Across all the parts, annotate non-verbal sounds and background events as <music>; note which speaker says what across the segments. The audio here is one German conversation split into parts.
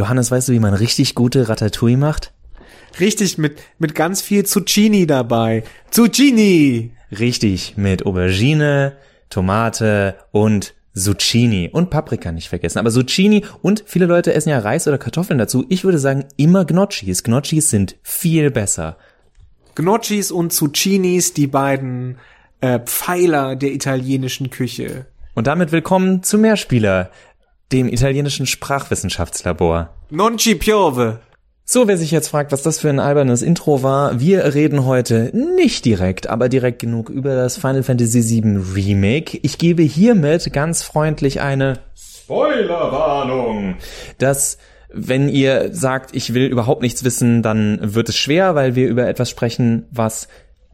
Speaker 1: Johannes, weißt du, wie man richtig gute Ratatouille macht?
Speaker 2: Richtig, mit, mit ganz viel Zucchini dabei. Zucchini!
Speaker 1: Richtig, mit Aubergine, Tomate und Zucchini und Paprika nicht vergessen. Aber Zucchini und viele Leute essen ja Reis oder Kartoffeln dazu. Ich würde sagen, immer Gnocchis. Gnocchis sind viel besser.
Speaker 2: Gnocchis und Zucchinis, die beiden äh, Pfeiler der italienischen Küche.
Speaker 1: Und damit willkommen zu Mehrspieler, dem italienischen Sprachwissenschaftslabor.
Speaker 2: Non ci piove.
Speaker 1: So, wer sich jetzt fragt, was das für ein albernes Intro war, wir reden heute nicht direkt, aber direkt genug über das Final Fantasy VII Remake. Ich gebe hiermit ganz freundlich eine Spoilerwarnung. Das wenn ihr sagt, ich will überhaupt nichts wissen, dann wird es schwer, weil wir über etwas sprechen, was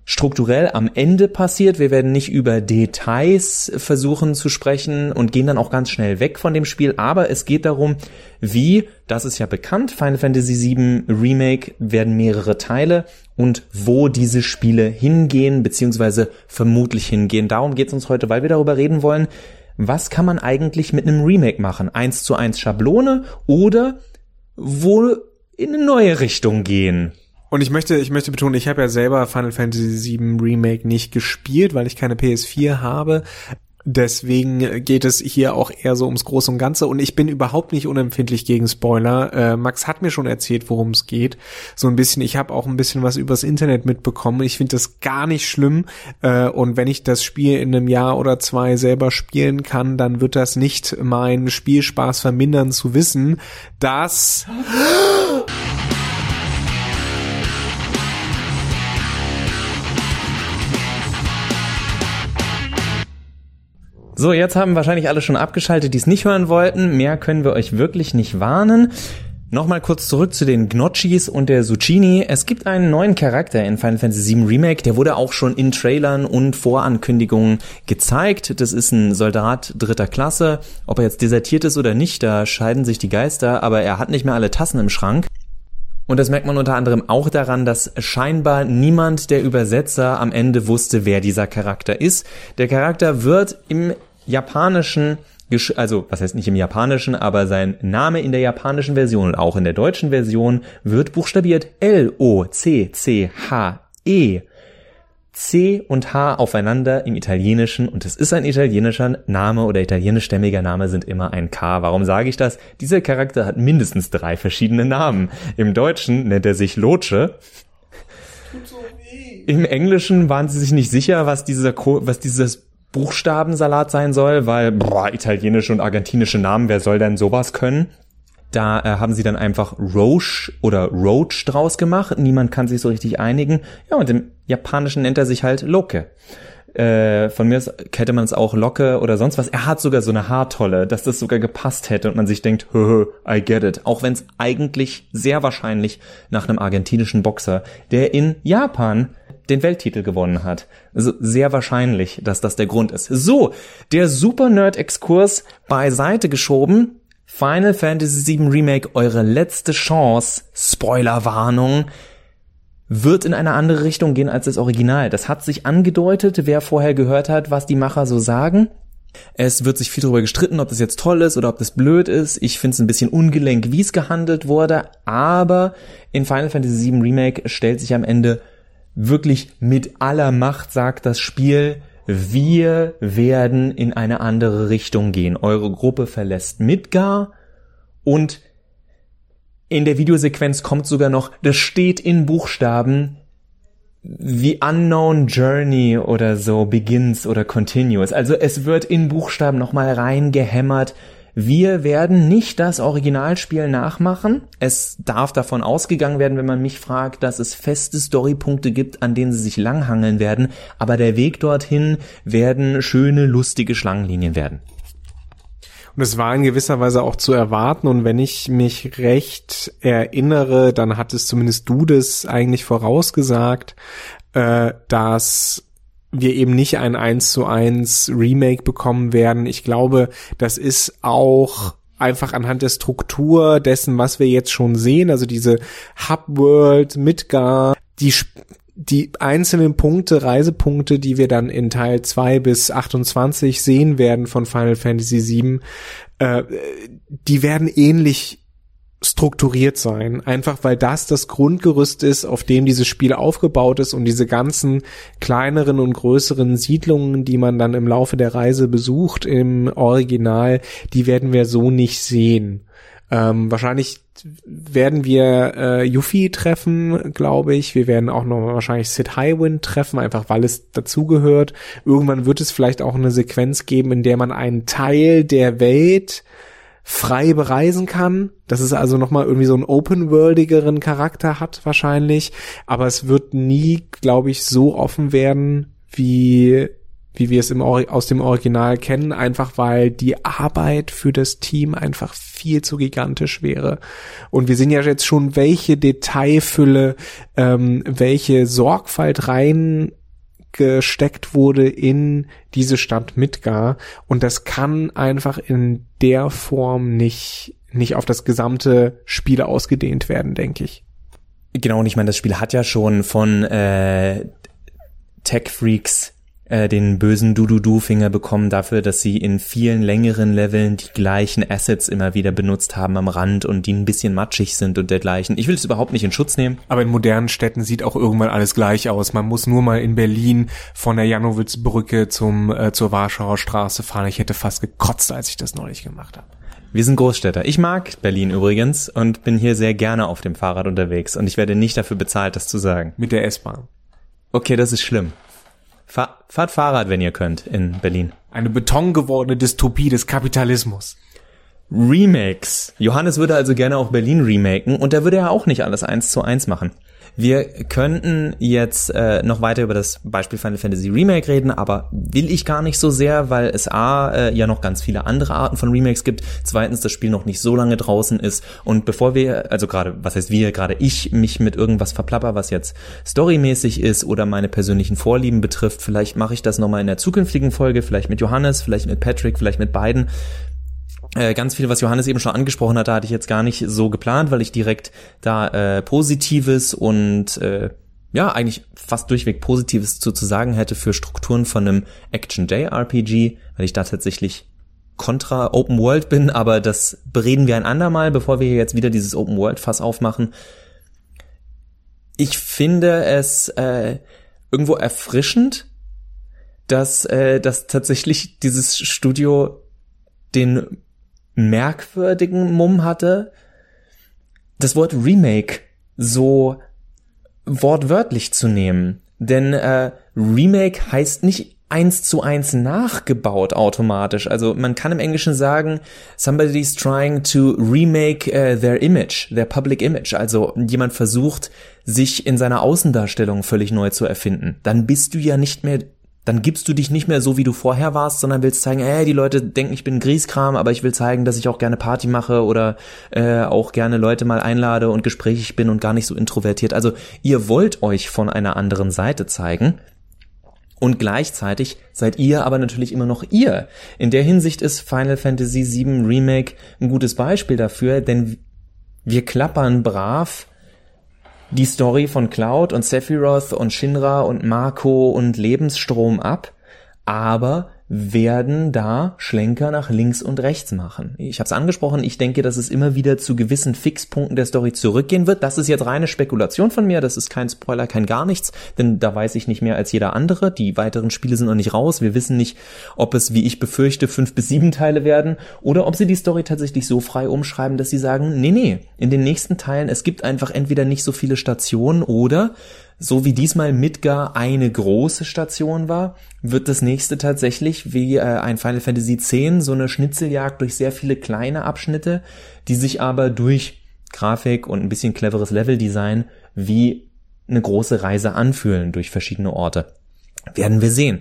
Speaker 1: strukturell am Ende passiert. Wir werden nicht über Details versuchen zu sprechen und gehen dann auch ganz schnell weg von dem Spiel. Aber es geht darum, wie, das ist ja bekannt, Final Fantasy VII Remake werden mehrere Teile und wo diese Spiele hingehen, beziehungsweise vermutlich hingehen. Darum geht es uns heute, weil wir darüber reden wollen, was kann man eigentlich mit einem Remake machen? Eins zu eins Schablone oder wo in eine neue Richtung gehen?
Speaker 2: Und ich möchte, ich möchte betonen, ich habe ja selber Final Fantasy VII Remake nicht gespielt, weil ich keine PS4 habe. Deswegen geht es hier auch eher so ums Große und Ganze und ich bin überhaupt nicht unempfindlich gegen Spoiler. Äh, Max hat mir schon erzählt, worum es geht. So ein bisschen, ich habe auch ein bisschen was übers Internet mitbekommen. Ich finde das gar nicht schlimm äh, und wenn ich das Spiel in einem Jahr oder zwei selber spielen kann, dann wird das nicht meinen Spielspaß vermindern zu wissen, dass
Speaker 1: So, jetzt haben wahrscheinlich alle schon abgeschaltet, die es nicht hören wollten. Mehr können wir euch wirklich nicht warnen. Nochmal kurz zurück zu den Gnocchis und der Zucchini. Es gibt einen neuen Charakter in Final Fantasy VII Remake, der wurde auch schon in Trailern und Vorankündigungen gezeigt. Das ist ein Soldat dritter Klasse. Ob er jetzt desertiert ist oder nicht, da scheiden sich die Geister, aber er hat nicht mehr alle Tassen im Schrank. Und das merkt man unter anderem auch daran, dass scheinbar niemand der Übersetzer am Ende wusste, wer dieser Charakter ist. Der Charakter wird im japanischen, also was heißt nicht im japanischen, aber sein Name in der japanischen Version und auch in der deutschen Version wird buchstabiert L-O-C-C-H-E. C und H aufeinander im Italienischen und es ist ein italienischer Name oder italienischstämmiger Name sind immer ein K. Warum sage ich das? Dieser Charakter hat mindestens drei verschiedene Namen. Im Deutschen nennt er sich Loce. Im Englischen waren sie sich nicht sicher, was dieser, was dieses Buchstabensalat sein soll, weil boah, italienische und argentinische Namen, wer soll denn sowas können? Da äh, haben sie dann einfach Roche oder Roach draus gemacht. Niemand kann sich so richtig einigen. Ja, und im Japanischen nennt er sich halt Loke. Äh, von mir hätte man es auch Locke oder sonst was. Er hat sogar so eine Haartolle, dass das sogar gepasst hätte und man sich denkt, hö, I get it. Auch wenn es eigentlich sehr wahrscheinlich nach einem argentinischen Boxer, der in Japan den Welttitel gewonnen hat. Also sehr wahrscheinlich, dass das der Grund ist. So, der Super Nerd Exkurs beiseite geschoben. Final Fantasy VII Remake, eure letzte Chance. Spoilerwarnung wird in eine andere Richtung gehen als das Original. Das hat sich angedeutet, wer vorher gehört hat, was die Macher so sagen. Es wird sich viel darüber gestritten, ob das jetzt toll ist oder ob das blöd ist. Ich finde es ein bisschen ungelenk, wie es gehandelt wurde, aber in Final Fantasy VII Remake stellt sich am Ende wirklich mit aller Macht sagt das Spiel, wir werden in eine andere Richtung gehen. Eure Gruppe verlässt Midgar und in der Videosequenz kommt sogar noch, das steht in Buchstaben, The Unknown Journey oder so begins oder continues. Also es wird in Buchstaben nochmal reingehämmert, wir werden nicht das Originalspiel nachmachen. Es darf davon ausgegangen werden, wenn man mich fragt, dass es feste Storypunkte gibt, an denen sie sich langhangeln werden, aber der Weg dorthin werden schöne, lustige Schlangenlinien werden.
Speaker 2: Und es war in gewisser Weise auch zu erwarten. Und wenn ich mich recht erinnere, dann hattest zumindest du das eigentlich vorausgesagt, äh, dass wir eben nicht ein 1 zu 1 Remake bekommen werden. Ich glaube, das ist auch einfach anhand der Struktur dessen, was wir jetzt schon sehen, also diese Hub-World, Midgar, die die einzelnen Punkte, Reisepunkte, die wir dann in Teil 2 bis 28 sehen werden von Final Fantasy VII, äh, die werden ähnlich strukturiert sein, einfach weil das das Grundgerüst ist, auf dem dieses Spiel aufgebaut ist und diese ganzen kleineren und größeren Siedlungen, die man dann im Laufe der Reise besucht im Original, die werden wir so nicht sehen. Ähm, wahrscheinlich werden wir äh, Yuffie treffen, glaube ich. Wir werden auch noch wahrscheinlich Sid Highwind treffen, einfach weil es dazugehört. Irgendwann wird es vielleicht auch eine Sequenz geben, in der man einen Teil der Welt frei bereisen kann. Das ist also nochmal irgendwie so einen open-worldigeren Charakter hat wahrscheinlich. Aber es wird nie, glaube ich, so offen werden, wie wie wir es im, aus dem Original kennen, einfach weil die Arbeit für das Team einfach viel zu gigantisch wäre. Und wir sehen ja jetzt schon, welche Detailfülle, ähm, welche Sorgfalt rein gesteckt wurde in diese Stadt Midgar und das kann einfach in der Form nicht nicht auf das gesamte Spiel ausgedehnt werden, denke ich.
Speaker 1: Genau, und ich meine, das Spiel hat ja schon von äh, Tech Freaks äh, den bösen Du-Du-Du-Finger bekommen dafür, dass sie in vielen längeren Leveln die gleichen Assets immer wieder benutzt haben am Rand und die ein bisschen matschig sind und dergleichen. Ich will es überhaupt nicht in Schutz nehmen.
Speaker 2: Aber in modernen Städten sieht auch irgendwann alles gleich aus. Man muss nur mal in Berlin von der Janowitzbrücke zum äh, zur Warschauer Straße fahren. Ich hätte fast gekotzt, als ich das neulich gemacht habe.
Speaker 1: Wir sind Großstädter. Ich mag Berlin übrigens und bin hier sehr gerne auf dem Fahrrad unterwegs und ich werde nicht dafür bezahlt, das zu sagen.
Speaker 2: Mit der S-Bahn.
Speaker 1: Okay, das ist schlimm. Fahr, fahrt Fahrrad, wenn ihr könnt, in Berlin.
Speaker 2: Eine betongewordene Dystopie des Kapitalismus.
Speaker 1: Remakes. Johannes würde also gerne auch Berlin remaken und da würde er auch nicht alles eins zu eins machen. Wir könnten jetzt äh, noch weiter über das Beispiel Final Fantasy Remake reden, aber will ich gar nicht so sehr, weil es A äh, ja noch ganz viele andere Arten von Remakes gibt, zweitens das Spiel noch nicht so lange draußen ist. Und bevor wir, also gerade, was heißt wir, gerade ich mich mit irgendwas verplapper, was jetzt storymäßig ist oder meine persönlichen Vorlieben betrifft, vielleicht mache ich das nochmal in der zukünftigen Folge, vielleicht mit Johannes, vielleicht mit Patrick, vielleicht mit beiden ganz viel, was Johannes eben schon angesprochen hat, da hatte ich jetzt gar nicht so geplant, weil ich direkt da äh, Positives und äh, ja, eigentlich fast durchweg Positives zu, zu sagen hätte für Strukturen von einem Action-J-RPG, weil ich da tatsächlich kontra Open World bin, <laughs> aber das bereden wir ein andermal, bevor wir jetzt wieder dieses Open World Fass aufmachen. Ich finde es äh, irgendwo erfrischend, dass, äh, dass tatsächlich dieses Studio den merkwürdigen Mumm hatte, das Wort Remake so wortwörtlich zu nehmen. Denn äh, Remake heißt nicht eins zu eins nachgebaut automatisch. Also man kann im Englischen sagen, somebody's trying to remake uh, their image, their public image. Also jemand versucht, sich in seiner Außendarstellung völlig neu zu erfinden. Dann bist du ja nicht mehr dann gibst du dich nicht mehr so, wie du vorher warst, sondern willst zeigen, ey, die Leute denken, ich bin Grießkram, aber ich will zeigen, dass ich auch gerne Party mache oder äh, auch gerne Leute mal einlade und gesprächig bin und gar nicht so introvertiert. Also ihr wollt euch von einer anderen Seite zeigen. Und gleichzeitig seid ihr aber natürlich immer noch ihr. In der Hinsicht ist Final Fantasy VII Remake ein gutes Beispiel dafür, denn wir klappern brav die Story von Cloud und Sephiroth und Shinra und Marco und Lebensstrom ab, aber werden da Schlenker nach links und rechts machen. Ich habe es angesprochen, ich denke, dass es immer wieder zu gewissen Fixpunkten der Story zurückgehen wird. Das ist jetzt reine Spekulation von mir, das ist kein Spoiler, kein gar nichts, denn da weiß ich nicht mehr als jeder andere. Die weiteren Spiele sind noch nicht raus. Wir wissen nicht, ob es, wie ich befürchte, fünf bis sieben Teile werden oder ob sie die Story tatsächlich so frei umschreiben, dass sie sagen, nee, nee, in den nächsten Teilen, es gibt einfach entweder nicht so viele Stationen oder so wie diesmal Midgar eine große Station war, wird das nächste tatsächlich wie äh, ein Final Fantasy X so eine Schnitzeljagd durch sehr viele kleine Abschnitte, die sich aber durch Grafik und ein bisschen cleveres Leveldesign wie eine große Reise anfühlen durch verschiedene Orte. Werden wir sehen.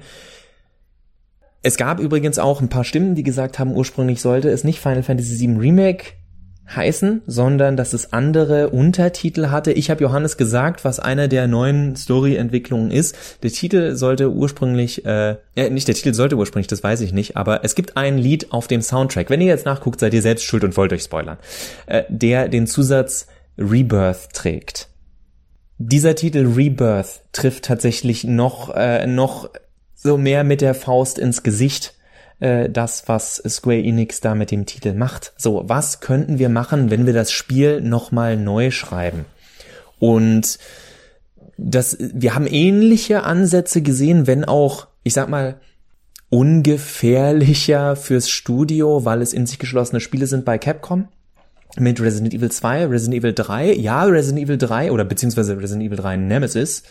Speaker 1: Es gab übrigens auch ein paar Stimmen, die gesagt haben, ursprünglich sollte es nicht Final Fantasy VII Remake heißen, sondern dass es andere Untertitel hatte. Ich habe Johannes gesagt, was eine der neuen Story-Entwicklungen ist. Der Titel sollte ursprünglich, äh, äh, nicht der Titel sollte ursprünglich, das weiß ich nicht, aber es gibt ein Lied auf dem Soundtrack. Wenn ihr jetzt nachguckt, seid ihr selbst schuld und wollt euch spoilern. Äh, der den Zusatz Rebirth trägt. Dieser Titel Rebirth trifft tatsächlich noch, äh, noch so mehr mit der Faust ins Gesicht äh, das, was Square Enix da mit dem Titel macht. So, was könnten wir machen, wenn wir das Spiel nochmal neu schreiben? Und das, wir haben ähnliche Ansätze gesehen, wenn auch, ich sag mal, ungefährlicher fürs Studio, weil es in sich geschlossene Spiele sind bei Capcom. Mit Resident Evil 2, Resident Evil 3, ja, Resident Evil 3 oder beziehungsweise Resident Evil 3 Nemesis.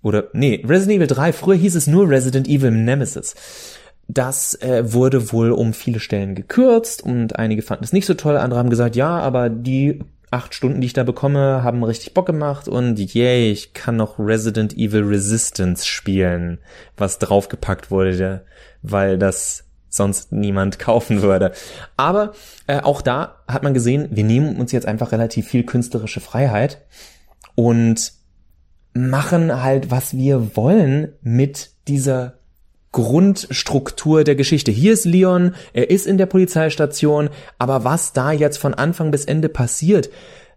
Speaker 1: Oder, nee, Resident Evil 3, früher hieß es nur Resident Evil Nemesis. Das äh, wurde wohl um viele Stellen gekürzt und einige fanden es nicht so toll, andere haben gesagt, ja, aber die acht Stunden, die ich da bekomme, haben richtig Bock gemacht und yay, ich kann noch Resident Evil Resistance spielen, was draufgepackt wurde, weil das sonst niemand <laughs> kaufen würde. Aber äh, auch da hat man gesehen, wir nehmen uns jetzt einfach relativ viel künstlerische Freiheit und machen halt, was wir wollen mit dieser Grundstruktur der Geschichte. Hier ist Leon, er ist in der Polizeistation, aber was da jetzt von Anfang bis Ende passiert,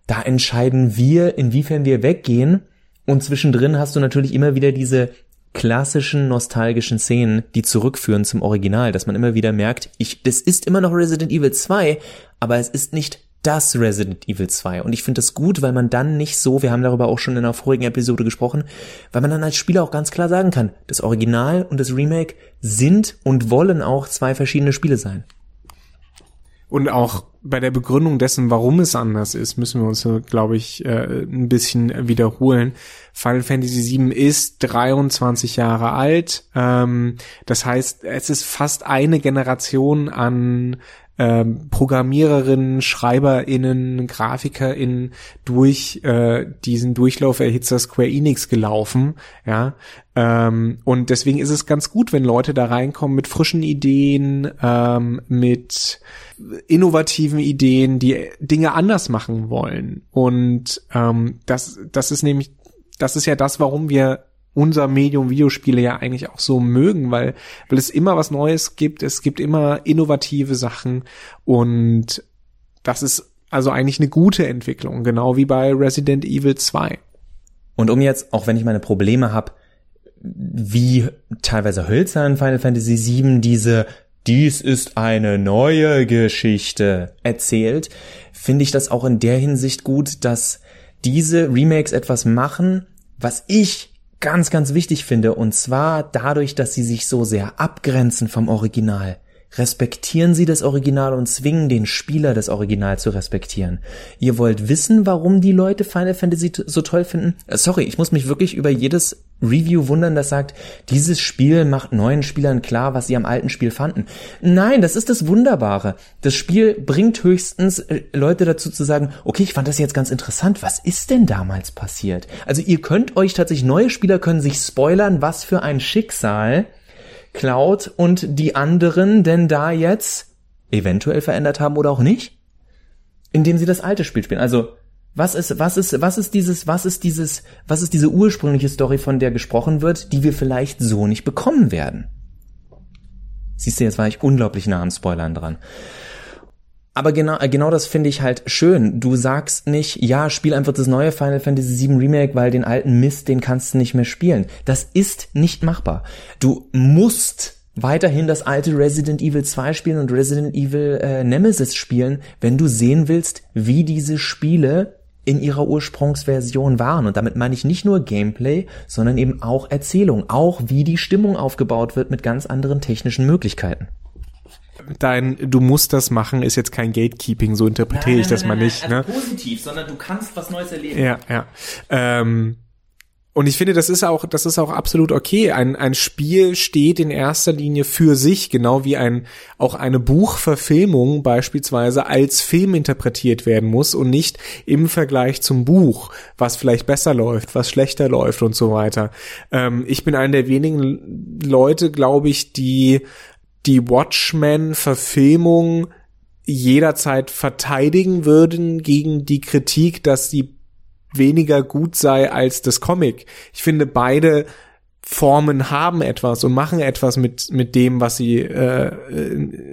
Speaker 1: da entscheiden wir, inwiefern wir weggehen. Und zwischendrin hast du natürlich immer wieder diese klassischen nostalgischen Szenen, die zurückführen zum Original, dass man immer wieder merkt, ich, das ist immer noch Resident Evil 2, aber es ist nicht das Resident Evil 2. Und ich finde das gut, weil man dann nicht so, wir haben darüber auch schon in einer vorigen Episode gesprochen, weil man dann als Spieler auch ganz klar sagen kann, das Original und das Remake sind und wollen auch zwei verschiedene Spiele sein.
Speaker 2: Und auch bei der Begründung dessen, warum es anders ist, müssen wir uns, glaube ich, äh, ein bisschen wiederholen. Final Fantasy VII ist 23 Jahre alt. Ähm, das heißt, es ist fast eine Generation an ähm, Programmiererinnen, SchreiberInnen, GrafikerInnen durch äh, diesen Durchlauferhitzer Square Enix gelaufen, ja. Ähm, und deswegen ist es ganz gut, wenn Leute da reinkommen mit frischen Ideen, ähm, mit innovativen Ideen, die Dinge anders machen wollen. Und ähm, das, das ist nämlich, das ist ja das, warum wir unser Medium Videospiele ja eigentlich auch so mögen, weil, weil es immer was Neues gibt, es gibt immer innovative Sachen und das ist also eigentlich eine gute Entwicklung, genau wie bei Resident Evil 2.
Speaker 1: Und um jetzt, auch wenn ich meine Probleme habe, wie teilweise hölzern Final Fantasy VII diese dies ist eine neue Geschichte erzählt, finde ich das auch in der Hinsicht gut, dass diese Remakes etwas machen, was ich ganz, ganz wichtig finde, und zwar dadurch, dass sie sich so sehr abgrenzen vom Original respektieren Sie das Original und zwingen den Spieler das Original zu respektieren. Ihr wollt wissen, warum die Leute Final Fantasy so toll finden? Äh, sorry, ich muss mich wirklich über jedes Review wundern, das sagt, dieses Spiel macht neuen Spielern klar, was sie am alten Spiel fanden. Nein, das ist das Wunderbare. Das Spiel bringt höchstens äh, Leute dazu zu sagen, okay, ich fand das jetzt ganz interessant. Was ist denn damals passiert? Also ihr könnt euch tatsächlich, neue Spieler können sich spoilern, was für ein Schicksal Cloud und die anderen denn da jetzt eventuell verändert haben oder auch nicht? Indem sie das alte Spiel spielen. Also, was ist, was ist, was ist dieses, was ist dieses, was ist diese ursprüngliche Story, von der gesprochen wird, die wir vielleicht so nicht bekommen werden? Siehst du, jetzt war ich unglaublich nah am Spoilern dran. Aber genau, genau das finde ich halt schön. Du sagst nicht, ja, spiel einfach das neue Final Fantasy VII Remake, weil den alten Mist, den kannst du nicht mehr spielen. Das ist nicht machbar. Du musst weiterhin das alte Resident Evil 2 spielen und Resident Evil äh, Nemesis spielen, wenn du sehen willst, wie diese Spiele in ihrer Ursprungsversion waren. Und damit meine ich nicht nur Gameplay, sondern eben auch Erzählung, auch wie die Stimmung aufgebaut wird mit ganz anderen technischen Möglichkeiten
Speaker 2: dein du musst das machen ist jetzt kein Gatekeeping, so interpretiere ich das nein, mal nicht. Also
Speaker 1: ne? positiv, sondern du kannst was Neues erleben.
Speaker 2: Ja, ja. Ähm, und ich finde, das ist auch, das ist auch absolut okay. Ein, ein Spiel steht in erster Linie für sich, genau wie ein, auch eine Buchverfilmung beispielsweise als Film interpretiert werden muss und nicht im Vergleich zum Buch, was vielleicht besser läuft, was schlechter läuft und so weiter. Ähm, ich bin einer der wenigen Leute, glaube ich, die die Watchmen-Verfilmung jederzeit verteidigen würden gegen die Kritik, dass sie weniger gut sei als das Comic. Ich finde, beide Formen haben etwas und machen etwas mit mit dem, was sie äh,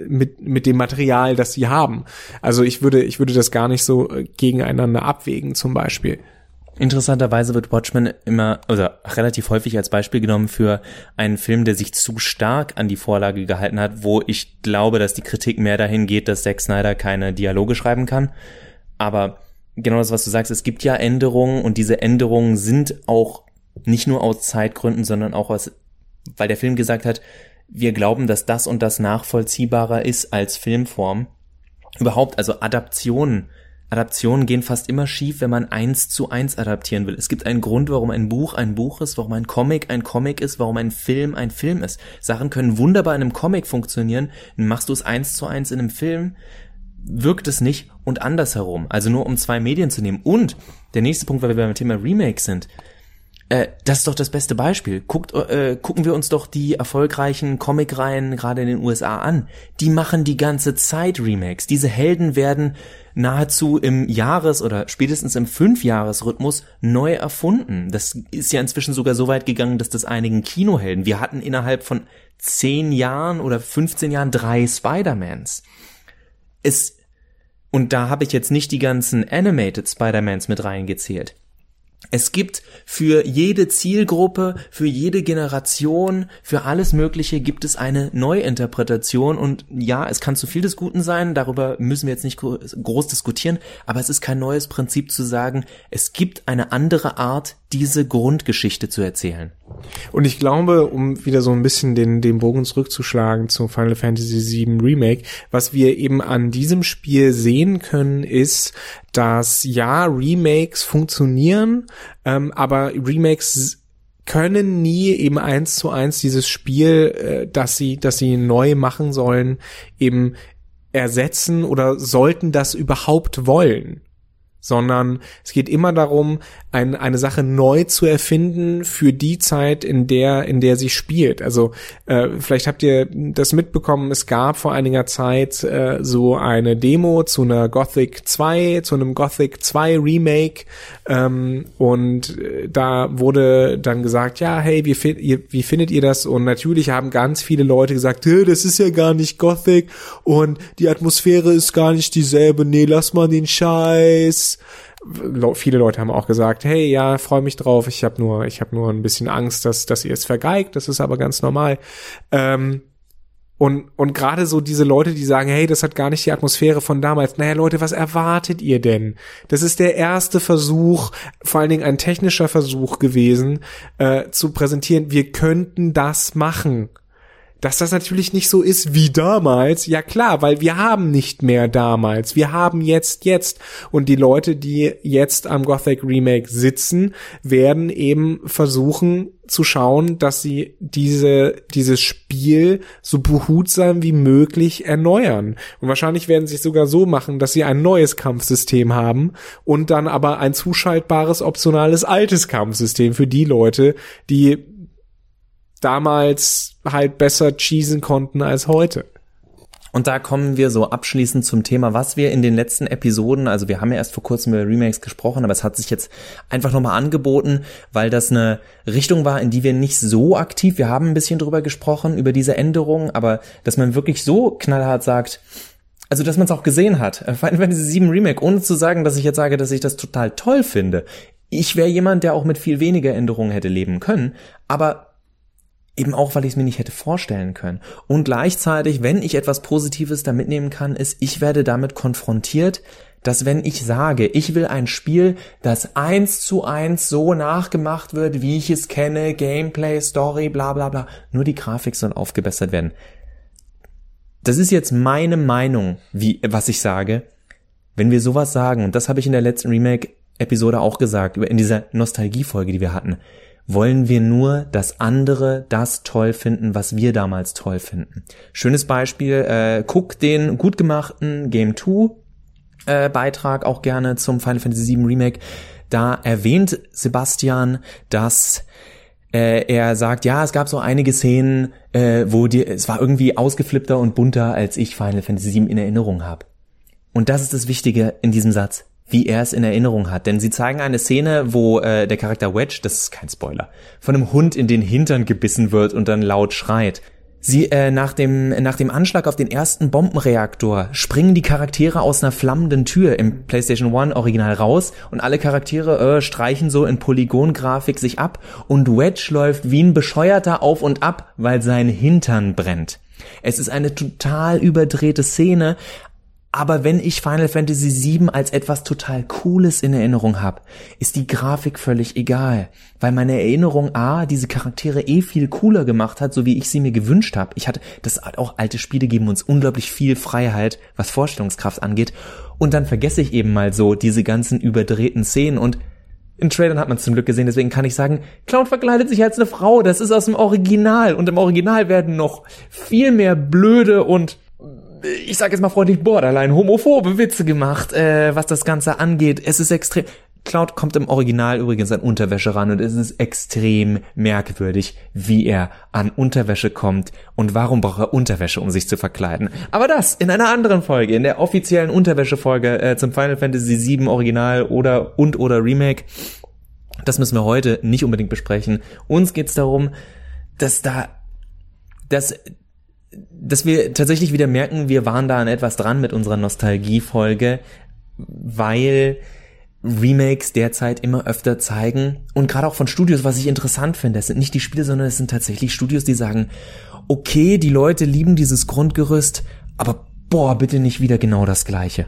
Speaker 2: mit mit dem Material, das sie haben. Also ich würde ich würde das gar nicht so gegeneinander abwägen, zum Beispiel.
Speaker 1: Interessanterweise wird Watchmen immer, oder relativ häufig als Beispiel genommen für einen Film, der sich zu stark an die Vorlage gehalten hat, wo ich glaube, dass die Kritik mehr dahin geht, dass Zack Snyder keine Dialoge schreiben kann. Aber genau das, was du sagst, es gibt ja Änderungen und diese Änderungen sind auch nicht nur aus Zeitgründen, sondern auch aus, weil der Film gesagt hat, wir glauben, dass das und das nachvollziehbarer ist als Filmform. Überhaupt, also Adaptionen Adaptionen gehen fast immer schief, wenn man eins zu eins adaptieren will. Es gibt einen Grund, warum ein Buch ein Buch ist, warum ein Comic ein Comic ist, warum ein Film ein Film ist. Sachen können wunderbar in einem Comic funktionieren, dann machst du es eins zu eins in einem Film, wirkt es nicht und andersherum. Also nur um zwei Medien zu nehmen. Und der nächste Punkt, weil wir beim Thema Remake sind. Äh, das ist doch das beste Beispiel. Guckt, äh, gucken wir uns doch die erfolgreichen Comicreihen gerade in den USA an. Die machen die ganze Zeit Remakes. Diese Helden werden nahezu im Jahres- oder spätestens im Fünfjahresrhythmus neu erfunden. Das ist ja inzwischen sogar so weit gegangen, dass das einigen Kinohelden. Wir hatten innerhalb von zehn Jahren oder 15 Jahren drei Spider-Mans. Es, und da habe ich jetzt nicht die ganzen Animated Spider-Mans mit reingezählt. Es gibt für jede Zielgruppe, für jede Generation, für alles Mögliche gibt es eine Neuinterpretation und ja, es kann zu viel des Guten sein, darüber müssen wir jetzt nicht groß diskutieren, aber es ist kein neues Prinzip zu sagen, es gibt eine andere Art, diese Grundgeschichte zu erzählen.
Speaker 2: Und ich glaube, um wieder so ein bisschen den, den Bogen zurückzuschlagen zu Final Fantasy VII Remake, was wir eben an diesem Spiel sehen können, ist, dass ja, Remakes funktionieren, ähm, aber Remakes können nie eben eins zu eins dieses Spiel, äh, das sie, das sie neu machen sollen, eben ersetzen oder sollten das überhaupt wollen sondern es geht immer darum, ein, eine Sache neu zu erfinden für die Zeit, in der, in der sie spielt. Also äh, vielleicht habt ihr das mitbekommen, es gab vor einiger Zeit äh, so eine Demo zu einer Gothic 2, zu einem Gothic 2 Remake ähm, und äh, da wurde dann gesagt, ja, hey, wie, ihr, wie findet ihr das? Und natürlich haben ganz viele Leute gesagt, das ist ja gar nicht Gothic und die Atmosphäre ist gar nicht dieselbe, nee, lass mal den Scheiß viele Leute haben auch gesagt, hey, ja, freue mich drauf. Ich habe nur, ich habe nur ein bisschen Angst, dass, dass ihr es vergeigt. Das ist aber ganz normal. Ähm, und, und gerade so diese Leute, die sagen, hey, das hat gar nicht die Atmosphäre von damals. Naja, Leute, was erwartet ihr denn? Das ist der erste Versuch, vor allen Dingen ein technischer Versuch gewesen, äh, zu präsentieren, wir könnten das machen dass das natürlich nicht so ist wie damals. Ja klar, weil wir haben nicht mehr damals. Wir haben jetzt jetzt. Und die Leute, die jetzt am Gothic Remake sitzen, werden eben versuchen zu schauen, dass sie diese, dieses Spiel so behutsam wie möglich erneuern. Und wahrscheinlich werden sie es sogar so machen, dass sie ein neues Kampfsystem haben und dann aber ein zuschaltbares optionales altes Kampfsystem für die Leute, die damals halt besser cheesen konnten als heute.
Speaker 1: Und da kommen wir so abschließend zum Thema, was wir in den letzten Episoden, also wir haben ja erst vor kurzem über Remakes gesprochen, aber es hat sich jetzt einfach nochmal angeboten, weil das eine Richtung war, in die wir nicht so aktiv, wir haben ein bisschen drüber gesprochen, über diese Änderungen, aber dass man wirklich so knallhart sagt, also dass man es auch gesehen hat, <laughs> Final Fantasy 7 Remake, ohne zu sagen, dass ich jetzt sage, dass ich das total toll finde. Ich wäre jemand, der auch mit viel weniger Änderungen hätte leben können, aber Eben auch, weil ich es mir nicht hätte vorstellen können. Und gleichzeitig, wenn ich etwas Positives da mitnehmen kann, ist, ich werde damit konfrontiert, dass wenn ich sage, ich will ein Spiel, das eins zu eins so nachgemacht wird, wie ich es kenne, Gameplay, Story, bla bla bla, nur die Grafik soll aufgebessert werden. Das ist jetzt meine Meinung, wie, was ich sage. Wenn wir sowas sagen, und das habe ich in der letzten Remake-Episode auch gesagt, in dieser Nostalgie-Folge, die wir hatten, wollen wir nur, dass andere das toll finden, was wir damals toll finden. Schönes Beispiel, äh, guck den gut gemachten Game 2 äh, Beitrag auch gerne zum Final Fantasy VII Remake. Da erwähnt Sebastian, dass äh, er sagt, ja, es gab so einige Szenen, äh, wo die, es war irgendwie ausgeflippter und bunter, als ich Final Fantasy VII in Erinnerung habe. Und das ist das Wichtige in diesem Satz wie er es in Erinnerung hat. Denn sie zeigen eine Szene, wo äh, der Charakter Wedge, das ist kein Spoiler, von einem Hund in den Hintern gebissen wird und dann laut schreit. Sie äh, nach dem nach dem Anschlag auf den ersten Bombenreaktor springen die Charaktere aus einer flammenden Tür im PlayStation 1 Original raus und alle Charaktere äh, streichen so in Polygongrafik sich ab und Wedge läuft wie ein bescheuerter auf und ab, weil sein Hintern brennt. Es ist eine total überdrehte Szene, aber wenn ich Final Fantasy VII als etwas total Cooles in Erinnerung habe, ist die Grafik völlig egal, weil meine Erinnerung a diese Charaktere eh viel cooler gemacht hat, so wie ich sie mir gewünscht habe. Ich hatte das auch alte Spiele geben uns unglaublich viel Freiheit, was Vorstellungskraft angeht, und dann vergesse ich eben mal so diese ganzen überdrehten Szenen und in Trailern hat man es zum Glück gesehen, deswegen kann ich sagen, Cloud verkleidet sich als eine Frau, das ist aus dem Original und im Original werden noch viel mehr blöde und ich sage jetzt mal freundlich, borderline homophobe Witze gemacht, äh, was das Ganze angeht. Es ist extrem. Cloud kommt im Original übrigens an Unterwäsche ran und es ist extrem merkwürdig, wie er an Unterwäsche kommt und warum braucht er Unterwäsche, um sich zu verkleiden. Aber das in einer anderen Folge, in der offiziellen Unterwäschefolge äh, zum Final Fantasy VII Original oder und oder Remake. Das müssen wir heute nicht unbedingt besprechen. Uns geht's darum, dass da dass dass wir tatsächlich wieder merken, wir waren da an etwas dran mit unserer Nostalgiefolge, weil Remakes derzeit immer öfter zeigen und gerade auch von Studios, was ich interessant finde, es sind nicht die Spiele, sondern es sind tatsächlich Studios, die sagen, okay, die Leute lieben dieses Grundgerüst, aber boah, bitte nicht wieder genau das gleiche.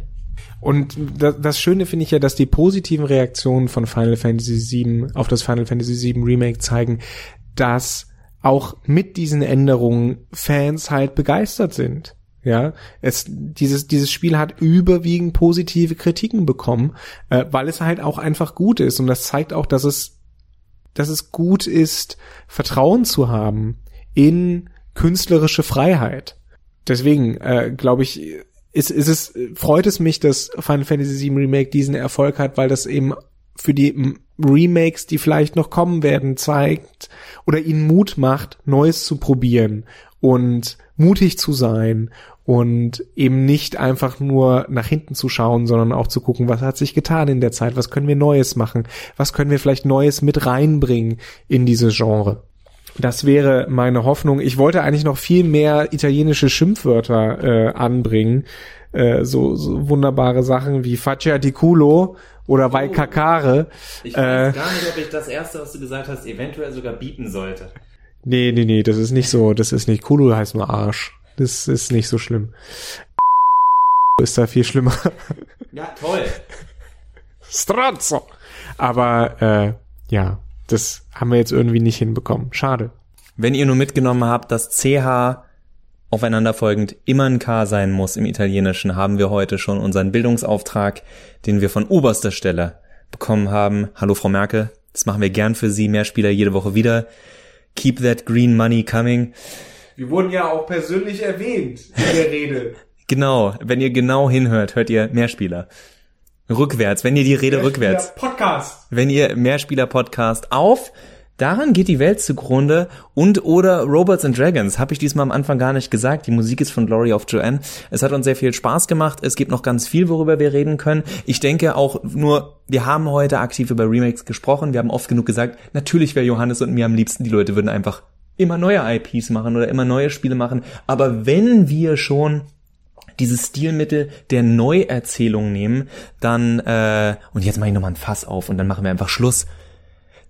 Speaker 2: Und das, Schöne finde ich ja, dass die positiven Reaktionen von Final Fantasy VII auf das Final Fantasy VII Remake zeigen, dass auch mit diesen Änderungen Fans halt begeistert sind. Ja, es dieses dieses Spiel hat überwiegend positive Kritiken bekommen, äh, weil es halt auch einfach gut ist und das zeigt auch, dass es dass es gut ist, Vertrauen zu haben in künstlerische Freiheit. Deswegen äh, glaube ich, ist, ist es freut es mich, dass Final Fantasy VII Remake diesen Erfolg hat, weil das eben für die Remakes, die vielleicht noch kommen werden, zeigt oder ihnen Mut macht, Neues zu probieren und mutig zu sein und eben nicht einfach nur nach hinten zu schauen, sondern auch zu gucken, was hat sich getan in der Zeit, was können wir Neues machen, was können wir vielleicht Neues mit reinbringen in diese Genre. Das wäre meine Hoffnung. Ich wollte eigentlich noch viel mehr italienische Schimpfwörter äh, anbringen, äh, so, so wunderbare Sachen wie Faccia di culo oder bei Kakare.
Speaker 1: Ich weiß äh, gar nicht, ob ich das erste, was du gesagt hast, eventuell sogar bieten sollte.
Speaker 2: Nee, nee, nee, das ist nicht so, das ist nicht Kulu heißt nur Arsch. Das ist nicht so schlimm. <laughs> Ist da viel schlimmer.
Speaker 1: Ja, toll.
Speaker 2: Strazzo. Aber äh, ja, das haben wir jetzt irgendwie nicht hinbekommen. Schade.
Speaker 1: Wenn ihr nur mitgenommen habt, dass CH aufeinanderfolgend immer ein K sein muss im Italienischen, haben wir heute schon unseren Bildungsauftrag, den wir von oberster Stelle bekommen haben. Hallo Frau Merkel, das machen wir gern für Sie, mehr Spieler jede Woche wieder. Keep that green money coming.
Speaker 2: Wir wurden ja auch persönlich erwähnt in der Rede. <laughs>
Speaker 1: genau, wenn ihr genau hinhört, hört ihr Mehrspieler. Rückwärts, wenn ihr die Rede rückwärts.
Speaker 2: Podcast.
Speaker 1: Wenn ihr Mehrspieler Podcast auf Daran geht die Welt zugrunde und oder Robots and Dragons, habe ich diesmal am Anfang gar nicht gesagt. Die Musik ist von Glory of Joanne. Es hat uns sehr viel Spaß gemacht. Es gibt noch ganz viel, worüber wir reden können. Ich denke auch nur, wir haben heute aktiv über Remakes gesprochen. Wir haben oft genug gesagt, natürlich wäre Johannes und mir am liebsten, die Leute würden einfach immer neue IPs machen oder immer neue Spiele machen. Aber wenn wir schon dieses Stilmittel der Neuerzählung nehmen, dann, äh, und jetzt mache ich nochmal ein Fass auf und dann machen wir einfach Schluss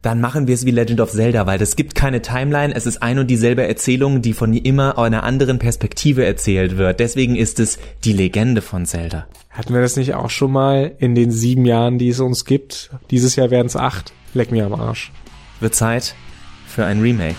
Speaker 1: dann machen wir es wie Legend of Zelda, weil es gibt keine Timeline, es ist ein und dieselbe Erzählung, die von immer einer anderen Perspektive erzählt wird. Deswegen ist es die Legende von Zelda.
Speaker 2: Hatten wir das nicht auch schon mal in den sieben Jahren, die es uns gibt? Dieses Jahr werden es acht. Leck mir am Arsch.
Speaker 1: Wird Zeit für ein Remake.